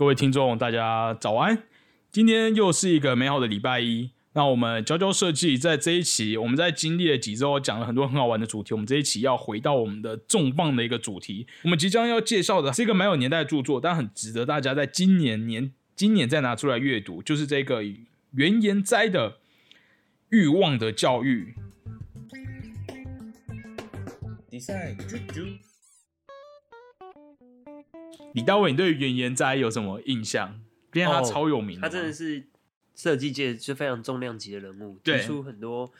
各位听众，大家早安！今天又是一个美好的礼拜一。那我们娇娇设计在这一期，我们在经历了几周，讲了很多很好玩的主题。我们这一期要回到我们的重磅的一个主题。我们即将要介绍的是一个蛮有年代的著作，但很值得大家在今年年今年再拿出来阅读，就是这个原研哉的《欲望的教育》。比赛啾啾。李大伟，你对原研哉有什么印象？毕竟他超有名，他真的是设计界就非常重量级的人物，提出很多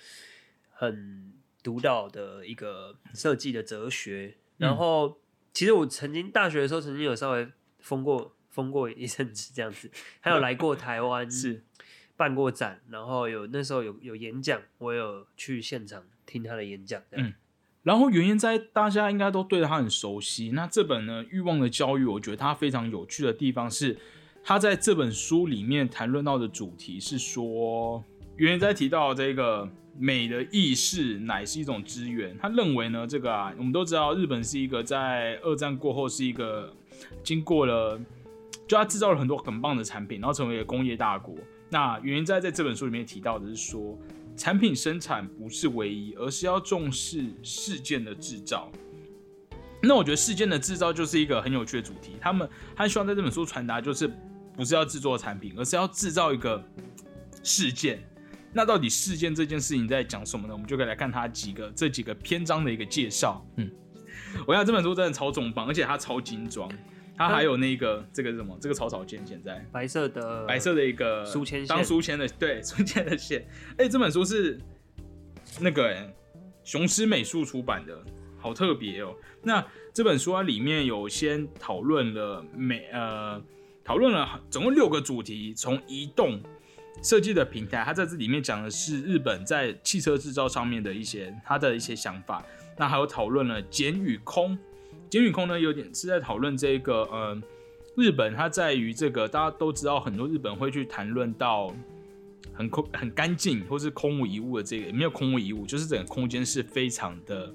很独到的一个设计的哲学。然后，其实我曾经大学的时候，曾经有稍微封过 封过一阵子这样子，还有来过台湾，是办过展，然后有那时候有有演讲，我有去现场听他的演讲，嗯。然后原研哉大家应该都对他很熟悉。那这本呢《欲望的教育》，我觉得它非常有趣的地方是，他在这本书里面谈论到的主题是说，原研哉提到这个美的意识乃是一种资源。他认为呢，这个啊，我们都知道日本是一个在二战过后是一个经过了，就他制造了很多很棒的产品，然后成为了工业大国。那原研哉在这本书里面提到的是说。产品生产不是唯一，而是要重视事件的制造。那我觉得事件的制造就是一个很有趣的主题。他们他希望在这本书传达，就是不是要制作产品，而是要制造一个事件。那到底事件这件事情在讲什么呢？我们就可以来看它几个这几个篇章的一个介绍。嗯，我想这本书真的超重磅，而且它超精装。它还有那个这个是什么这个草草线，现在白色的白色的一个书签当书签的对 书签的线。哎，这本书是那个雄狮美术出版的，好特别哦。那这本书它里面有先讨论了美呃讨论了总共六个主题，从移动设计的平台，它在这里面讲的是日本在汽车制造上面的一些它的一些想法。那还有讨论了简与空。简宇空呢，有点是在讨论这个，呃，日本它在于这个，大家都知道，很多日本会去谈论到很空、很干净，或是空无一物的这个，没有空无一物，就是整个空间是非常的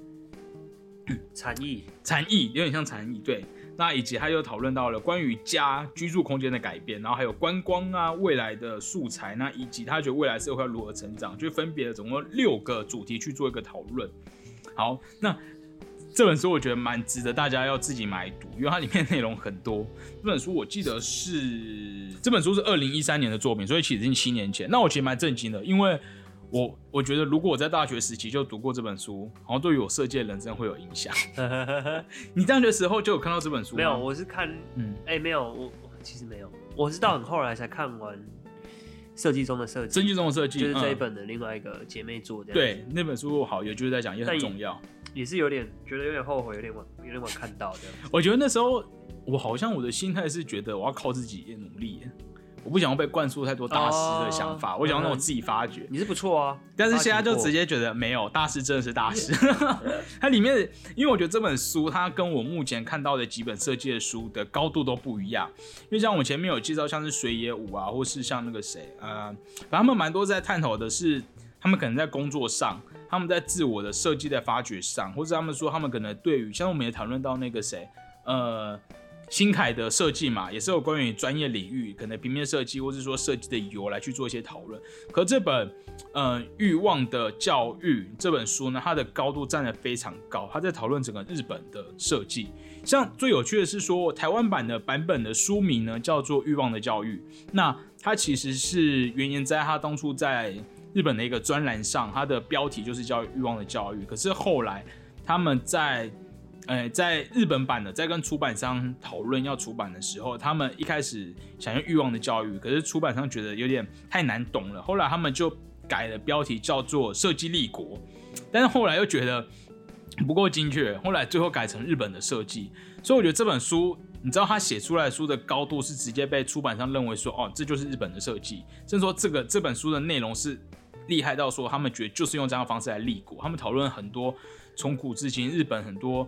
禅意，禅意有点像禅意。对，那以及他又讨论到了关于家居住空间的改变，然后还有观光啊，未来的素材，那以及他觉得未来社会要如何成长，就分别总共六个主题去做一个讨论。好，那。这本书我觉得蛮值得大家要自己买读，因为它里面内容很多。这本书我记得是这本书是二零一三年的作品，所以其实已经七年前。那我其实蛮震惊的，因为我我觉得如果我在大学时期就读过这本书，好像对于我设计的人生会有影响。你大学时候就有看到这本书？没有，我是看，嗯，哎，没有，我其实没有，我是到很后来才看完设计中的设计，设计中的设计就是这一本的另外一个姐妹作。对，那本书好，也就是在讲也很重要。也是有点觉得有点后悔，有点晚，有点晚看到的。我觉得那时候我好像我的心态是觉得我要靠自己努力，我不想要被灌输太多大师的想法，我想要让我自己发掘。你是不错啊，但是现在就直接觉得没有大师真的是大师。它里面，因为我觉得这本书它跟我目前看到的几本设计的书的高度都不一样。因为像我前面有介绍，像是水野武啊，或是像那个谁，呃，反正他们蛮多在探讨的是，他们可能在工作上。他们在自我的设计在发掘上，或者他们说他们可能对于，像我们也讨论到那个谁，呃，新凯的设计嘛，也是有关于专业领域，可能平面设计，或者说设计的由来去做一些讨论。可这本，呃，欲望的教育这本书呢，它的高度站得非常高，它在讨论整个日本的设计。像最有趣的是说，台湾版的版本的书名呢叫做《欲望的教育》，那它其实是原言在他当初在。日本的一个专栏上，它的标题就是叫“欲望的教育”。可是后来他们在，呃，在日本版的在跟出版商讨论要出版的时候，他们一开始想用“欲望的教育”，可是出版商觉得有点太难懂了。后来他们就改了标题，叫做“设计立国”。但是后来又觉得不够精确，后来最后改成日本的设计。所以我觉得这本书，你知道他写出来书的高度是直接被出版商认为说，哦，这就是日本的设计，甚至说这个这本书的内容是。厉害到说，他们觉得就是用这样的方式来立国。他们讨论很多从古至今日本很多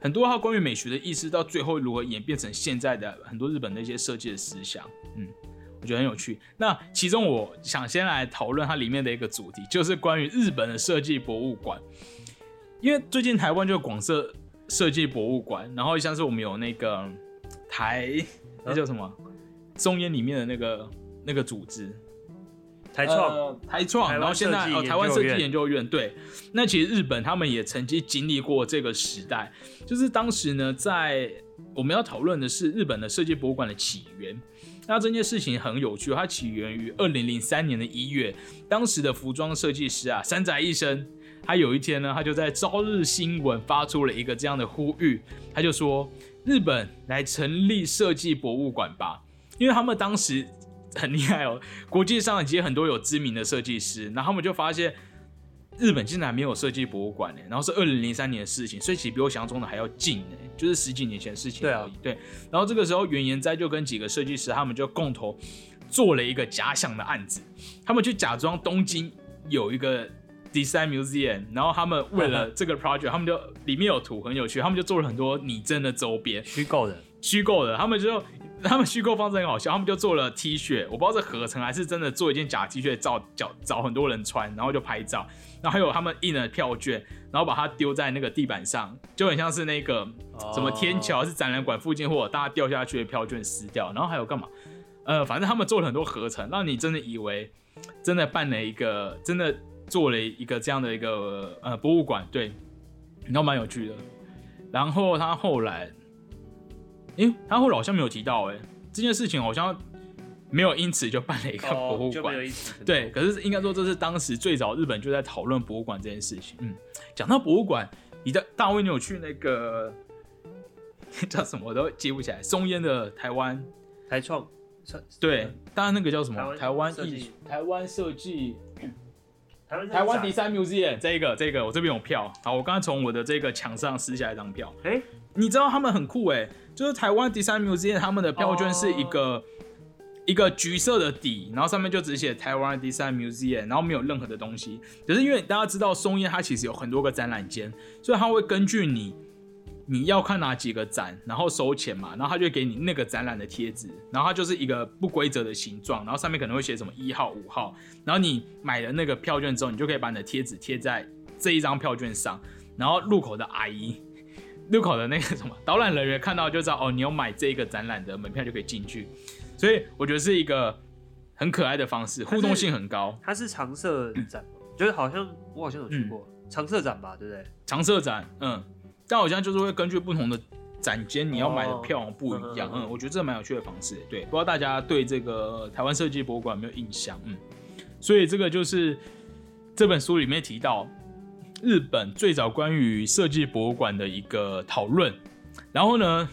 很多他关于美学的意思，到最后如何演变成现在的很多日本的一些设计的思想。嗯，我觉得很有趣。那其中我想先来讨论它里面的一个主题，就是关于日本的设计博物馆。因为最近台湾就广设设计博物馆，然后像是我们有那个台那叫什么？中烟里面的那个那个组织。台创，台创，然后现在哦，台湾设计研究院，对，那其实日本他们也曾经经历过这个时代，就是当时呢，在我们要讨论的是日本的设计博物馆的起源，那这件事情很有趣，它起源于二零零三年的一月，当时的服装设计师啊山宅一生，他有一天呢，他就在朝日新闻发出了一个这样的呼吁，他就说日本来成立设计博物馆吧，因为他们当时。很厉害哦！国际上其实很多有知名的设计师，然后他们就发现日本竟然没有设计博物馆呢。然后是二零零三年的事情，所以其实比我想象中的还要近呢，就是十几年前的事情而已。对，然后这个时候原研哉就跟几个设计师，他们就共同做了一个假想的案子，他们去假装东京有一个 design museum，然后他们为了 这个 project，他们就里面有图很有趣，他们就做了很多拟真的周边，虚构的，虚构的，他们就。他们虚构方式很好笑，他们就做了 T 恤，我不知道是合成还是真的做一件假 T 恤，找找找很多人穿，然后就拍照，然后还有他们印了票券，然后把它丢在那个地板上，就很像是那个什么天桥是展览馆附近或者大家掉下去的票券撕掉，然后还有干嘛？呃，反正他们做了很多合成，让你真的以为真的办了一个，真的做了一个这样的一个呃博物馆，对，然后蛮有趣的。然后他后来。哎，他后来好像没有提到哎，这件事情好像没有因此就办了一个博物馆。对，可是应该说这是当时最早日本就在讨论博物馆这件事情。嗯，讲到博物馆，你的大卫，你有去那个叫什么我都记不起来，松烟的台湾台创，对，当然那个叫什么台湾艺台湾设计台湾 Design Museum 这个这个我这边有票，好，我刚刚从我的这个墙上撕下一张票。哎，你知道他们很酷哎。就是台湾 Design Museum 他们的票券是一个一个橘色的底，然后上面就只写台湾 Design Museum，然后没有任何的东西。可是因为大家知道松烟它其实有很多个展览间，所以它会根据你你要看哪几个展，然后收钱嘛，然后他就给你那个展览的贴纸，然后它就是一个不规则的形状，然后上面可能会写什么一号、五号，然后你买了那个票券之后，你就可以把你的贴纸贴在这一张票券上，然后入口的阿姨。入口的那个什么导览人员看到就知道哦，你有买这个展览的门票就可以进去，所以我觉得是一个很可爱的方式，互动性很高。它是常设展，就是好像我好像有去过常设展吧，对不对？常设展，嗯，但好像就是会根据不同的展间，你要买的票不一样。嗯，我觉得这蛮有趣的方式。对，不知道大家对这个台湾设计博物馆有没有印象？嗯，所以这个就是这本书里面提到。日本最早关于设计博物馆的一个讨论，然后呢，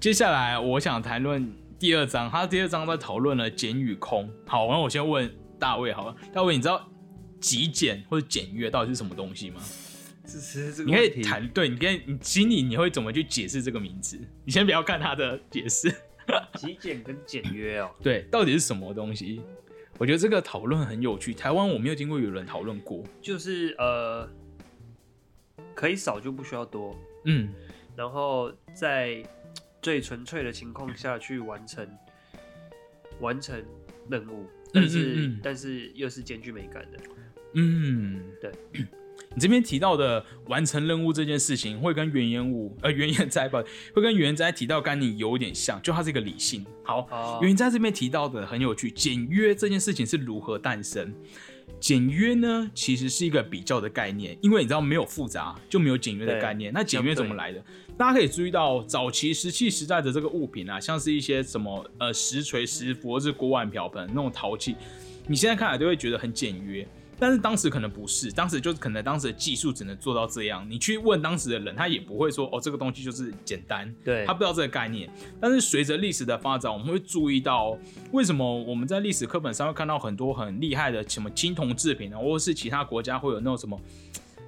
接下来我想谈论第二章，他第二章在讨论了简与空。好，那我先问大卫，好了，大卫，你知道极简或者简约到底是什么东西吗？你可以谈，对你跟你心里你会怎么去解释这个名字？你先不要看他的解释。极简跟简约哦，对，到底是什么东西？我觉得这个讨论很有趣，台湾我没有听过有人讨论过，就是呃。可以少就不需要多，嗯，然后在最纯粹的情况下去完成完成任务，但是但是又是兼具美感的，嗯，对。你这边提到的完成任务这件事情，会跟原研武呃原研哉吧，会跟原研哉提到跟你有点像，就他是一个理性。好，原研哉这边提到的很有趣，简约这件事情是如何诞生？简约呢，其实是一个比较的概念，因为你知道没有复杂就没有简约的概念。那简约怎么来的？大家可以注意到早期石器时代的这个物品啊，像是一些什么呃石锤、石斧或是锅碗瓢盆那种陶器，你现在看来都会觉得很简约。但是当时可能不是，当时就是可能当时的技术只能做到这样。你去问当时的人，他也不会说哦，这个东西就是简单，对他不知道这个概念。但是随着历史的发展，我们会注意到为什么我们在历史课本上会看到很多很厉害的什么青铜制品啊，或者是其他国家会有那种什么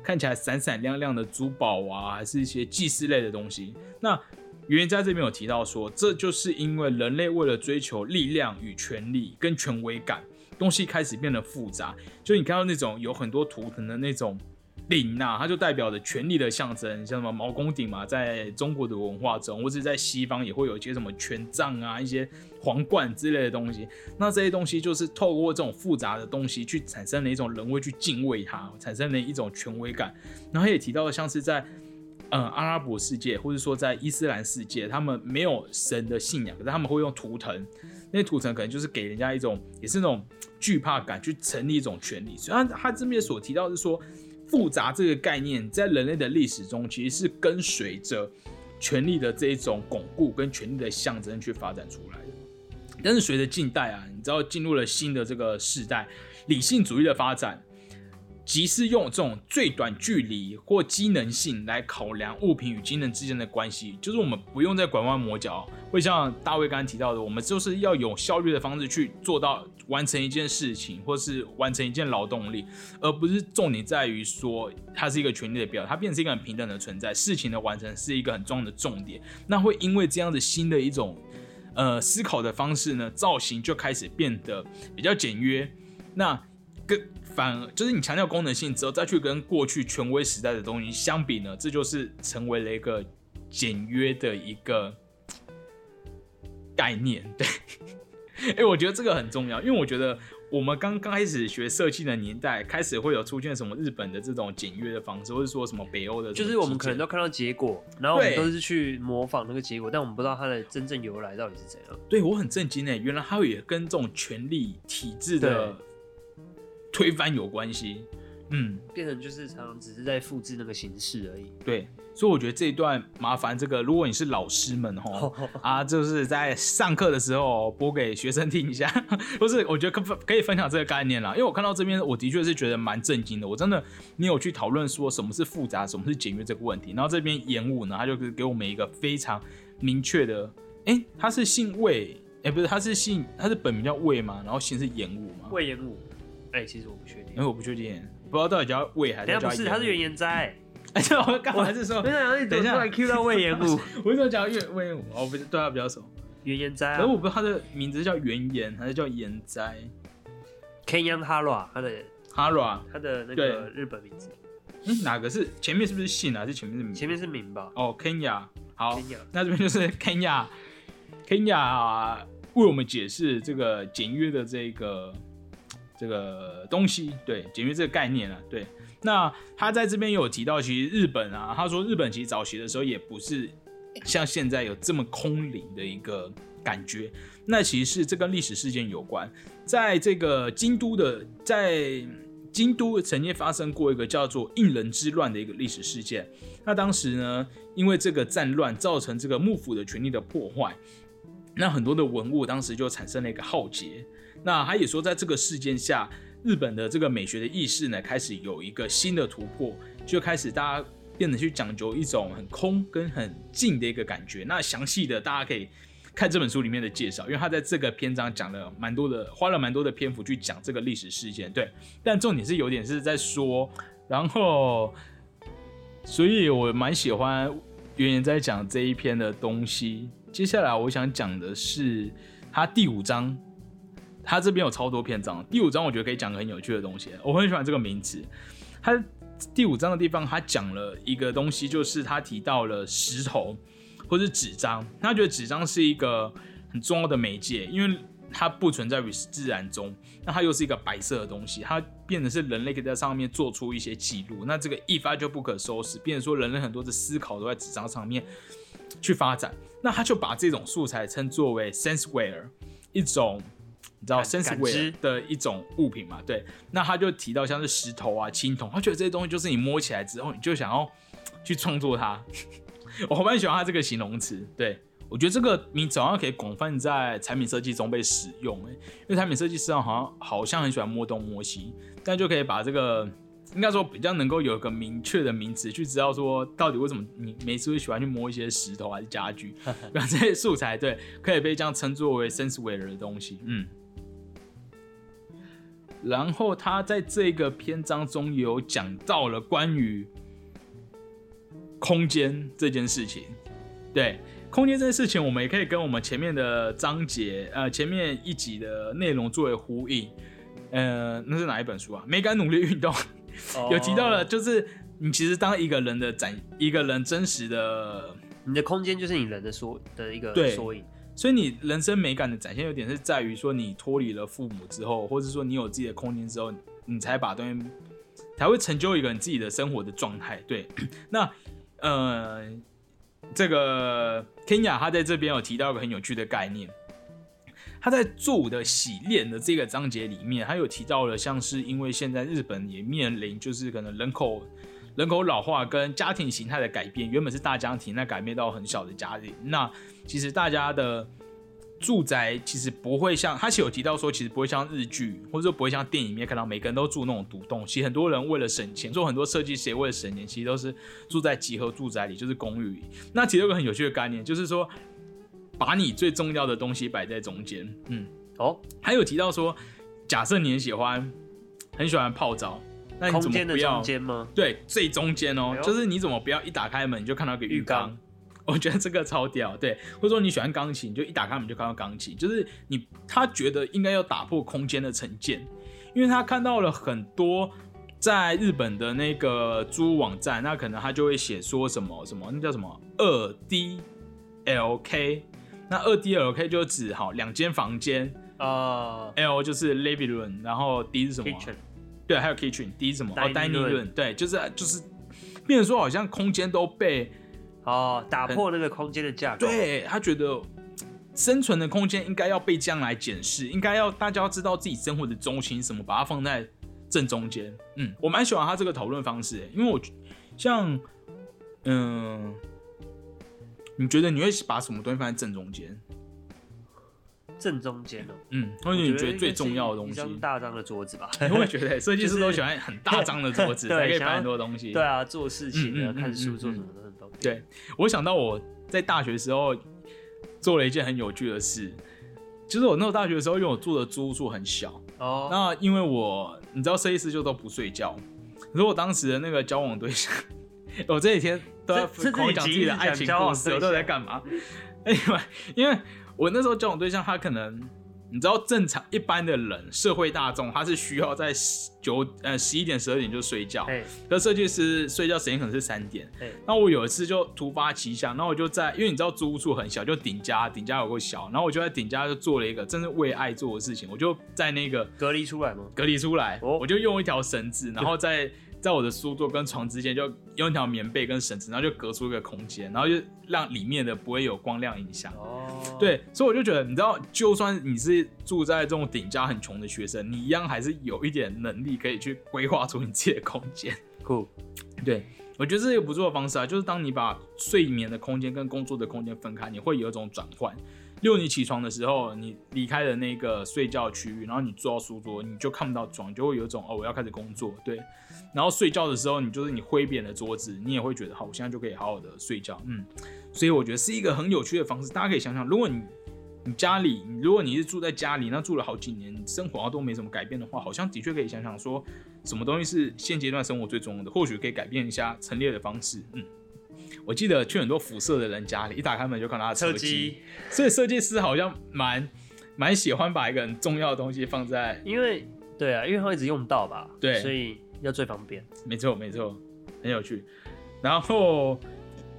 看起来闪闪亮亮的珠宝啊，还是一些祭祀类的东西。那原在这边有提到说，这就是因为人类为了追求力量与权力跟权威感。东西开始变得复杂，就你看到那种有很多图腾的那种鼎呐，它就代表着权力的象征，像什么毛公鼎嘛，在中国的文化中，或者在西方也会有一些什么权杖啊、一些皇冠之类的东西。那这些东西就是透过这种复杂的东西去产生了一种人为去敬畏它，产生了一种权威感。然后也提到了像是在嗯阿拉伯世界，或者说在伊斯兰世界，他们没有神的信仰，可是他们会用图腾，那些图腾可能就是给人家一种也是那种惧怕感，去成立一种权利。虽然他他这边所提到是说，复杂这个概念在人类的历史中其实是跟随着权力的这一种巩固跟权力的象征去发展出来的。但是随着近代啊，你知道进入了新的这个时代，理性主义的发展，即是用这种最短距离或机能性来考量物品与机能之间的关系，就是我们不用再拐弯抹角，会像大卫刚刚提到的，我们就是要有效率的方式去做到完成一件事情，或是完成一件劳动力，而不是重点在于说它是一个权力的表，它变成一个很平等的存在，事情的完成是一个很重要的重点，那会因为这样的新的一种。呃，思考的方式呢，造型就开始变得比较简约。那反而就是你强调功能性之后，再去跟过去权威时代的东西相比呢，这就是成为了一个简约的一个概念。对，哎，我觉得这个很重要，因为我觉得。我们刚刚开始学设计的年代，开始会有出现什么日本的这种简约的方式，或者说什么北欧的，就是我们可能都看到结果，然后我们都是去模仿那个结果，但我们不知道它的真正由来到底是怎样。对我很震惊诶，原来它也跟这种权力体制的推翻有关系。嗯，变成就是常常只是在复制那个形式而已。对，所以我觉得这一段麻烦这个，如果你是老师们哈 啊，就是在上课的时候播给学生听一下，不是？我觉得可可以分享这个概念啦，因为我看到这边，我的确是觉得蛮震惊的。我真的没有去讨论说什么是复杂，什么是简约这个问题。然后这边演武呢，他就给我们一个非常明确的，哎，他是姓魏，哎，不是，他是姓，他是本名叫魏吗？然后姓是演武吗？魏演武，哎，其实我不确定，因为我不确定。不知道到底叫魏还是叫？不是，他是原研哉。哎，这我刚还是说，等一下，Q 到魏延武，我为什么讲魏魏延武？我不是对他比较熟。原研哉，可是我不知道他的名字叫原研还是叫研哉。Kenyan Hara，他的 Hara，他的那个日本名字。嗯，哪个是前面是不是姓啊？还是前面是名？前面是名吧？哦，Kenya，好，那这边就是 Kenya，Kenya 为我们解释这个简约的这个。这个东西对简约这个概念啊，对，那他在这边有提到，其实日本啊，他说日本其实早期的时候也不是像现在有这么空灵的一个感觉，那其实是这跟历史事件有关，在这个京都的，在京都曾经发生过一个叫做应人之乱的一个历史事件，那当时呢，因为这个战乱造成这个幕府的权力的破坏，那很多的文物当时就产生了一个浩劫。那他也说，在这个事件下，日本的这个美学的意识呢，开始有一个新的突破，就开始大家变得去讲究一种很空跟很静的一个感觉。那详细的大家可以看这本书里面的介绍，因为他在这个篇章讲了蛮多的，花了蛮多的篇幅去讲这个历史事件。对，但重点是有点是在说，然后，所以我蛮喜欢原言在讲这一篇的东西。接下来我想讲的是他第五章。他这边有超多篇章，第五章我觉得可以讲个很有趣的东西，我很喜欢这个名词。他第五章的地方，他讲了一个东西，就是他提到了石头或者纸张。他觉得纸张是一个很重要的媒介，因为它不存在于自然中，那它又是一个白色的东西，它变成是人类可以在上面做出一些记录。那这个一发就不可收拾，变成说人类很多的思考都在纸张上面去发展。那他就把这种素材称作为 senseware，一种。你知道 senseware 的一种物品嘛？对，那他就提到像是石头啊、青铜，他觉得这些东西就是你摸起来之后，你就想要去创作它。我蛮喜欢他这个形容词，对我觉得这个名字好像可以广泛在产品设计中被使用，哎，因为产品设计师好像好像很喜欢摸东摸西，但就可以把这个应该说比较能够有一个明确的名词，去知道说到底为什么你每次会喜欢去摸一些石头还是家具，然后这些素材对可以被这样称作为 senseware 的东西，嗯。然后他在这个篇章中有讲到了关于空间这件事情，对空间这件事情，我们也可以跟我们前面的章节，呃，前面一集的内容作为呼应。呃，那是哪一本书啊？美感努力运动 有提到了，就是你其实当一个人的展，一个人真实的，你的空间就是你人的缩的一个缩影。所以你人生美感的展现，有点是在于说，你脱离了父母之后，或者说你有自己的空间之后，你才把东西才会成就一个你自己的生活的状态。对，那呃，这个 Kenya 他在这边有提到一个很有趣的概念。他在住的洗练的这个章节里面，他有提到了，像是因为现在日本也面临就是可能人口人口老化跟家庭形态的改变，原本是大家庭，那改变到很小的家庭，那其实大家的住宅其实不会像他有提到说，其实不会像日剧或者说不会像电影里面看到每个人都住那种独栋，其实很多人为了省钱，做很多设计师也为了省钱，其实都是住在集合住宅里，就是公寓。那其实有个很有趣的概念，就是说。把你最重要的东西摆在中间，嗯，哦，还有提到说，假设你很喜欢，很喜欢泡澡，那你怎么不要？中间吗？对，最中间哦，就是你怎么不要一打开门就看到一个浴缸？我觉得这个超屌，对，或者说你喜欢钢琴，就一打开门就看到钢琴，就是你他觉得应该要打破空间的成见，因为他看到了很多在日本的那个租网站，那可能他就会写说什么什么，那叫什么二 D L K。那二 D L K 就指好两间房间啊，L 就是 living room，然后 D 是什么？kitchen，对，还有 kitchen，D 是什么？哦，dining room，对，就是就是，变成说好像空间都被哦打破那个空间的架构。对他觉得生存的空间应该要被这样来检视，应该要大家要知道自己生活的中心什么，把它放在正中间。嗯，我蛮喜欢他这个讨论方式，因为我像嗯。你觉得你会把什么东西放在正中间？正中间哦，嗯，或者你觉得最重要的东西？大张的桌子吧。你会觉得设计师都喜欢很大张的桌子，才可以摆很多东西。对啊，做事情啊，看书，做什么都很方便。对，我想到我在大学时候做了一件很有趣的事，就是我那时候大学的时候，因为我住的租屋处很小哦，那因为我你知道设计师就都不睡觉，如果当时的那个交往对象。我这几天都在狂讲自己的爱情故事，我都在干嘛？因为因为我那时候交往对象，他可能你知道，正常一般的人，社会大众，他是需要在九呃十一点十二点就睡觉，可设计师睡觉时间可能是三点。那我有一次就突发奇想，然后我就在，因为你知道租屋处很小，就顶家，顶家有个小，然后我就在顶家就做了一个真是为爱做的事情，我就在那个隔离出来吗？隔离出来，我就用一条绳子，然后在。在我的书桌跟床之间，就用一条棉被跟绳子，然后就隔出一个空间，然后就让里面的不会有光亮影响。哦，对，所以我就觉得，你知道，就算你是住在这种顶家很穷的学生，你一样还是有一点能力可以去规划出你自己的空间。酷，对我觉得这是一个不错的方式啊，就是当你把睡眠的空间跟工作的空间分开，你会有一种转换。六你起床的时候，你离开了那个睡觉区域，然后你坐到书桌，你就看不到床，就会有一种哦，我要开始工作，对。然后睡觉的时候，你就是你挥扁了桌子，你也会觉得好，我现在就可以好好的睡觉。嗯，所以我觉得是一个很有趣的方式。大家可以想想，如果你你家里，如果你是住在家里，那住了好几年，生活都没什么改变的话，好像的确可以想想说，什么东西是现阶段生活最重要的，或许可以改变一下陈列的方式。嗯，我记得去很多辐射的人家里，一打开门就看到他的车机，所以设计师好像蛮蛮喜欢把一个很重要的东西放在，因为对啊，因为他一直用到吧，对，所以。要最方便，没错没错，很有趣。然后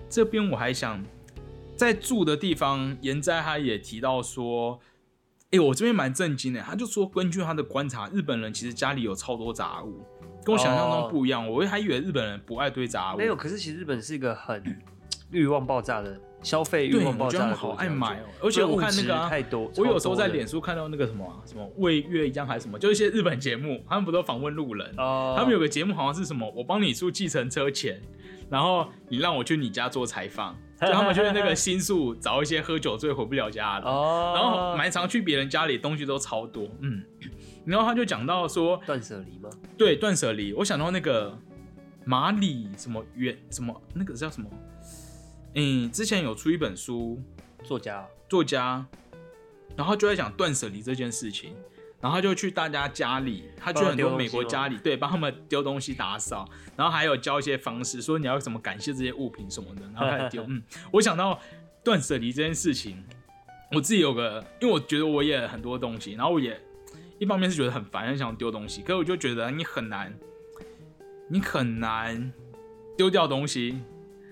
这边我还想在住的地方，严哉他也提到说，哎，我这边蛮震惊的。他就说，根据他的观察，日本人其实家里有超多杂物，跟我想象中不一样。我还以为日本人不爱堆杂物，没有。可是其实日本是一个很 欲望爆炸的。消费欲望爆炸，好爱买哦！而且我看那个太多，我有时候在脸书看到那个什么什么为月一样还是什么，就一些日本节目，他们不都访问路人？哦，他们有个节目好像是什么，我帮你出计程车钱，然后你让我去你家做采访，就他们就是那个新宿找一些喝酒醉回不了家的，哦，然后蛮常去别人家里，东西都超多，嗯，然后他就讲到说断舍离吗？对，断舍离，我想到那个马里什么远什么那个叫什么？嗯，之前有出一本书，作家。作家，然后就在讲断舍离这件事情，然后就去大家家里，他去很多美国家里，对，帮他们丢东西打扫，然后还有教一些方式，说你要怎么感谢这些物品什么的，然后开始丢。嗯，我想到断舍离这件事情，我自己有个，因为我觉得我也很多东西，然后我也一方面是觉得很烦，很想丢东西，可是我就觉得你很难，你很难丢掉东西。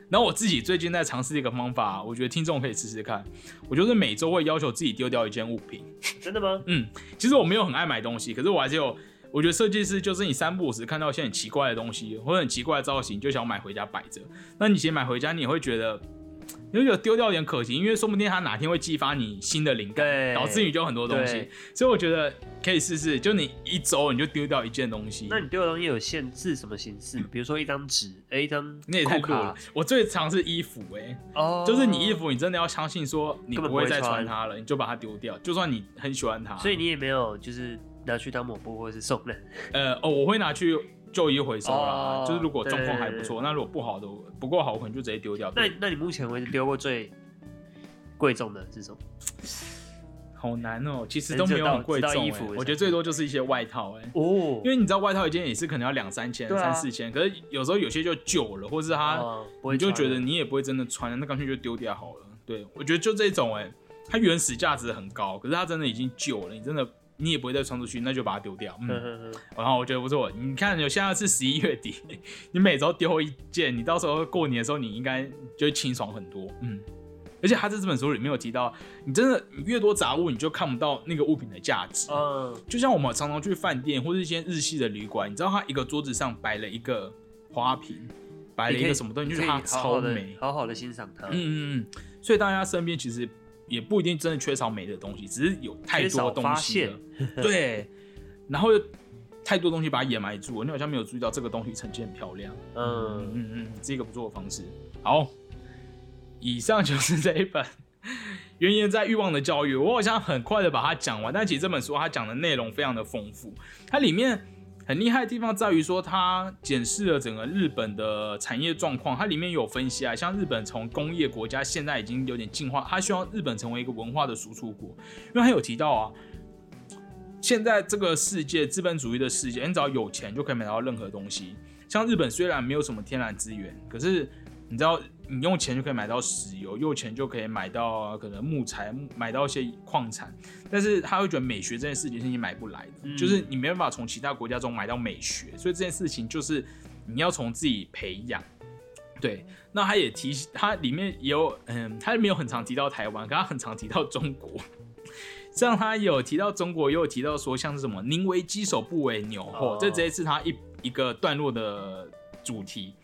然后我自己最近在尝试一个方法，我觉得听众可以试试看。我就是每周会要求自己丢掉一件物品。真的吗？嗯，其实我没有很爱买东西，可是我还是有我觉得设计师就是你三不五时看到一些很奇怪的东西或者很奇怪的造型，就想买回家摆着。那你其实买回家，你也会觉得。你有丢掉有点可惜，因为说不定他哪天会激发你新的灵感，导致你就很多东西。所以我觉得可以试试，就你一周你就丢掉一件东西。那你丢的东西有限制什么形式？比如说一张纸，一张那也太酷了。我最常是衣服，哎，哦，就是你衣服，你真的要相信说你不会再穿它了，你就把它丢掉。就算你很喜欢它，所以你也没有就是拿去当抹布或者是送人。呃，哦，我会拿去。就医回收啦，就是如果状况还不错，那如果不好的不够好，我可能就直接丢掉。那那你目前为止丢过最贵重的是什么？好难哦，其实都没有很贵重。衣服，我觉得最多就是一些外套，哎哦，因为你知道外套一件也是可能要两三千、三四千，可是有时候有些就旧了，或是它你就觉得你也不会真的穿，那干脆就丢掉好了。对我觉得就这种，哎，它原始价值很高，可是它真的已经旧了，你真的。你也不会再穿出去，那就把它丢掉。嗯，然后我觉得不错。你看，有现在是十一月底，你每周丢一件，你到时候过年的时候，你应该就会清爽很多。嗯，而且他在这本书里面有提到，你真的你越多杂物，你就看不到那个物品的价值。嗯，就像我们常常去饭店或者一些日系的旅馆，你知道他一个桌子上摆了一个花瓶，摆了一个什么东西，就是它超美，好好的欣赏它。嗯嗯嗯，所以大家身边其实。也不一定真的缺少美的东西，只是有太多东西了。对，然后太多东西把它掩埋住，你好像没有注意到这个东西呈现很漂亮。嗯嗯嗯，是一个不错的方式。好，以上就是这一本《原言在欲望的教育》，我好像很快的把它讲完，但其实这本书它讲的内容非常的丰富，它里面。很厉害的地方在于说，它检视了整个日本的产业状况。它里面有分析啊，像日本从工业国家现在已经有点进化，它希望日本成为一个文化的输出国。因为它有提到啊，现在这个世界资本主义的世界，你只要有钱就可以买到任何东西。像日本虽然没有什么天然资源，可是你知道。你用钱就可以买到石油，用钱就可以买到可能木材，买到一些矿产。但是他会觉得美学这件事情是你买不来的，就是你没办法从其他国家中买到美学，所以这件事情就是你要从自己培养。对，那他也提，他里面也有，嗯，他没有很常提到台湾，可他很常提到中国。像他有提到中国，也有提到说像是什么宁为鸡首不为牛后，这直接是他一一个段落的主题，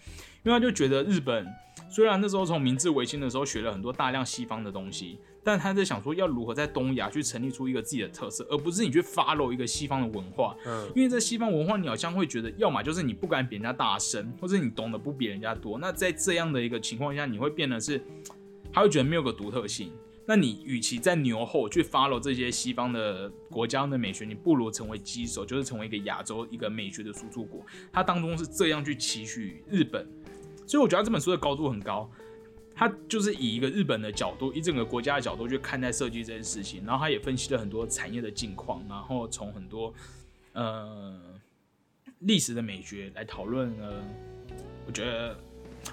因为他就觉得日本。虽然那时候从明治维新的时候学了很多大量西方的东西，但他在想说要如何在东亚去成立出一个自己的特色，而不是你去 follow 一个西方的文化。嗯，因为在西方文化，你好像会觉得，要么就是你不敢比人家大声，或者你懂得不比人家多。那在这样的一个情况下，你会变得是，他会觉得没有个独特性。那你与其在牛后去 follow 这些西方的国家的美学，你不如成为基手，就是成为一个亚洲一个美学的输出国。他当中是这样去期许日本。所以我觉得这本书的高度很高，他就是以一个日本的角度，一整个国家的角度去看待设计这件事情，然后他也分析了很多产业的境况，然后从很多呃历史的美学来讨论呃，我觉得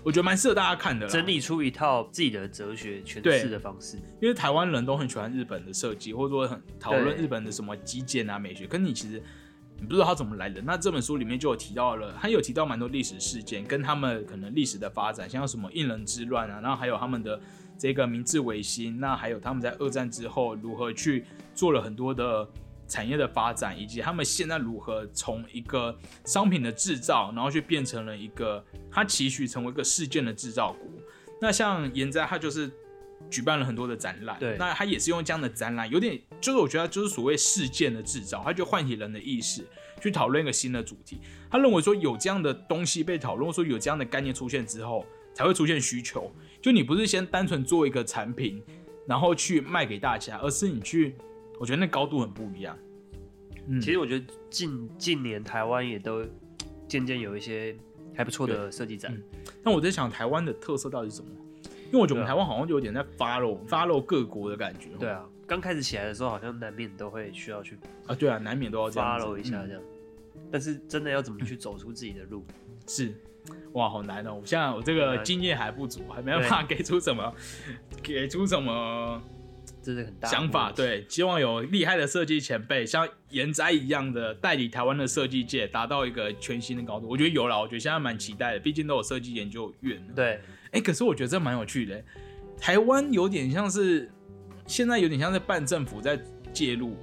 我觉得蛮适合大家看的，整理出一套自己的哲学诠释的方式。因为台湾人都很喜欢日本的设计，或者说很讨论日本的什么基建啊美学，跟你其实。你不知道他怎么来的，那这本书里面就有提到了，他有提到蛮多历史事件，跟他们可能历史的发展，像什么应人之乱啊，然后还有他们的这个明治维新，那还有他们在二战之后如何去做了很多的产业的发展，以及他们现在如何从一个商品的制造，然后去变成了一个他期许成为一个事件的制造国。那像岩斋，他就是。举办了很多的展览，对，那他也是用这样的展览，有点就是我觉得就是所谓事件的制造，他就唤起人的意识，去讨论一个新的主题。他认为说有这样的东西被讨论，说有这样的概念出现之后，才会出现需求。就你不是先单纯做一个产品，然后去卖给大家，而是你去，我觉得那高度很不一样。嗯，其实我觉得近近年台湾也都渐渐有一些还不错的设计展。那我在想，台湾的特色到底是什么？因为我觉得我们台湾好像就有点在 follow follow 各国的感觉。对啊，刚开始起来的时候，好像难免都会需要去啊，对啊，难免都要 follow 一下这样。但是真的要怎么去走出自己的路，是哇，好难哦！我现在我这个经验还不足，还没办法给出什么，给出什么，这是很大想法。对，希望有厉害的设计前辈，像严斋一样的，代理台湾的设计界，达到一个全新的高度。我觉得有了，我觉得现在蛮期待的，毕竟都有设计研究院。对。哎，可是我觉得这蛮有趣的。台湾有点像是现在有点像是半政府在介入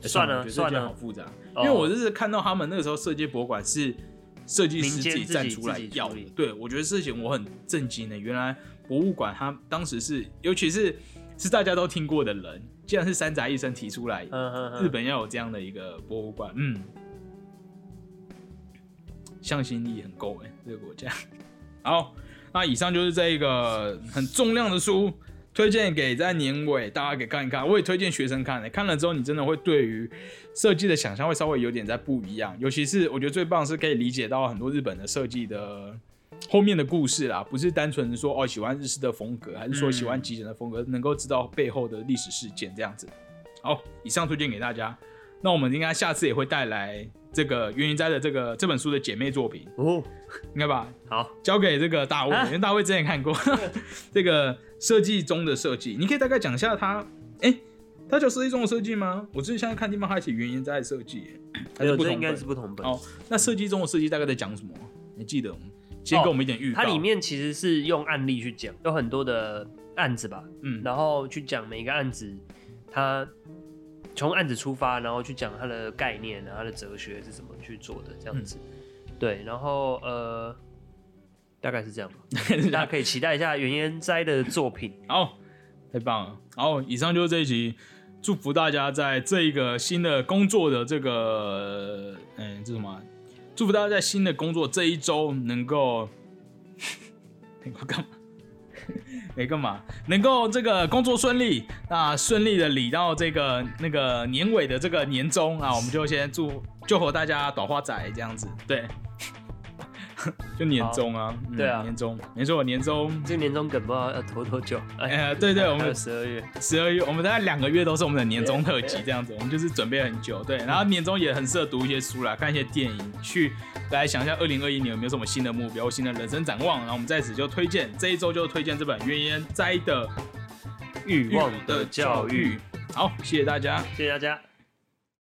算了算了，好复杂。因为我就是看到他们那个时候设计博物馆是设计师自己站出来要的，对我觉得事情我很震惊的。原来博物馆他当时是，尤其是是大家都听过的人，既然是山宅医生提出来，日本要有这样的一个博物馆，嗯，向心力很够哎，这个国家。好，那以上就是这一个很重量的书。推荐给在年尾大家给看一看，我也推荐学生看。看了之后，你真的会对于设计的想象会稍微有点在不一样。尤其是我觉得最棒是可以理解到很多日本的设计的后面的故事啦，不是单纯说哦喜欢日式的风格，还是说喜欢极简的风格，能够知道背后的历史事件这样子。好，以上推荐给大家。那我们应该下次也会带来。这个袁云斋的这个这本书的姐妹作品哦，应该吧？好，交给这个大卫，因为大卫之前看过 这个设计中的设计，你可以大概讲一下它，哎，它叫设计中的设计吗？我之前现在看地方还写袁云斋的设计，还是不同应该是不同本哦。那设计中的设计大概在讲什么？你记得吗？先给我们一点预告。它里面其实是用案例去讲，有很多的案子吧，嗯，然后去讲每一个案子，它。从案子出发，然后去讲它的概念，然后它的哲学是怎么去做的，这样子。对，然后呃，大概是这样吧。大家可以期待一下袁烟斋的作品。好，太棒了。好，以上就是这一集，祝福大家在这一个新的工作的这个，嗯，这什么？祝福大家在新的工作这一周能够，能够干嘛？没干嘛，能够这个工作顺利，那顺利的理到这个那个年尾的这个年终啊，我们就先祝就和大家短花仔这样子，对。就年终啊，对啊，年终，没错，年终。这个年终梗不知道要拖多久？哎，对对，我们十二月，十二月，我们大概两个月都是我们的年终特辑这样子，我们就是准备很久，对。然后年终也很适合读一些书啦，看一些电影，去来想一下二零二一年有没有什么新的目标、新的人生展望。然后我们在此就推荐这一周就推荐这本渊烟斋的欲望的教育。好，谢谢大家，谢谢大家。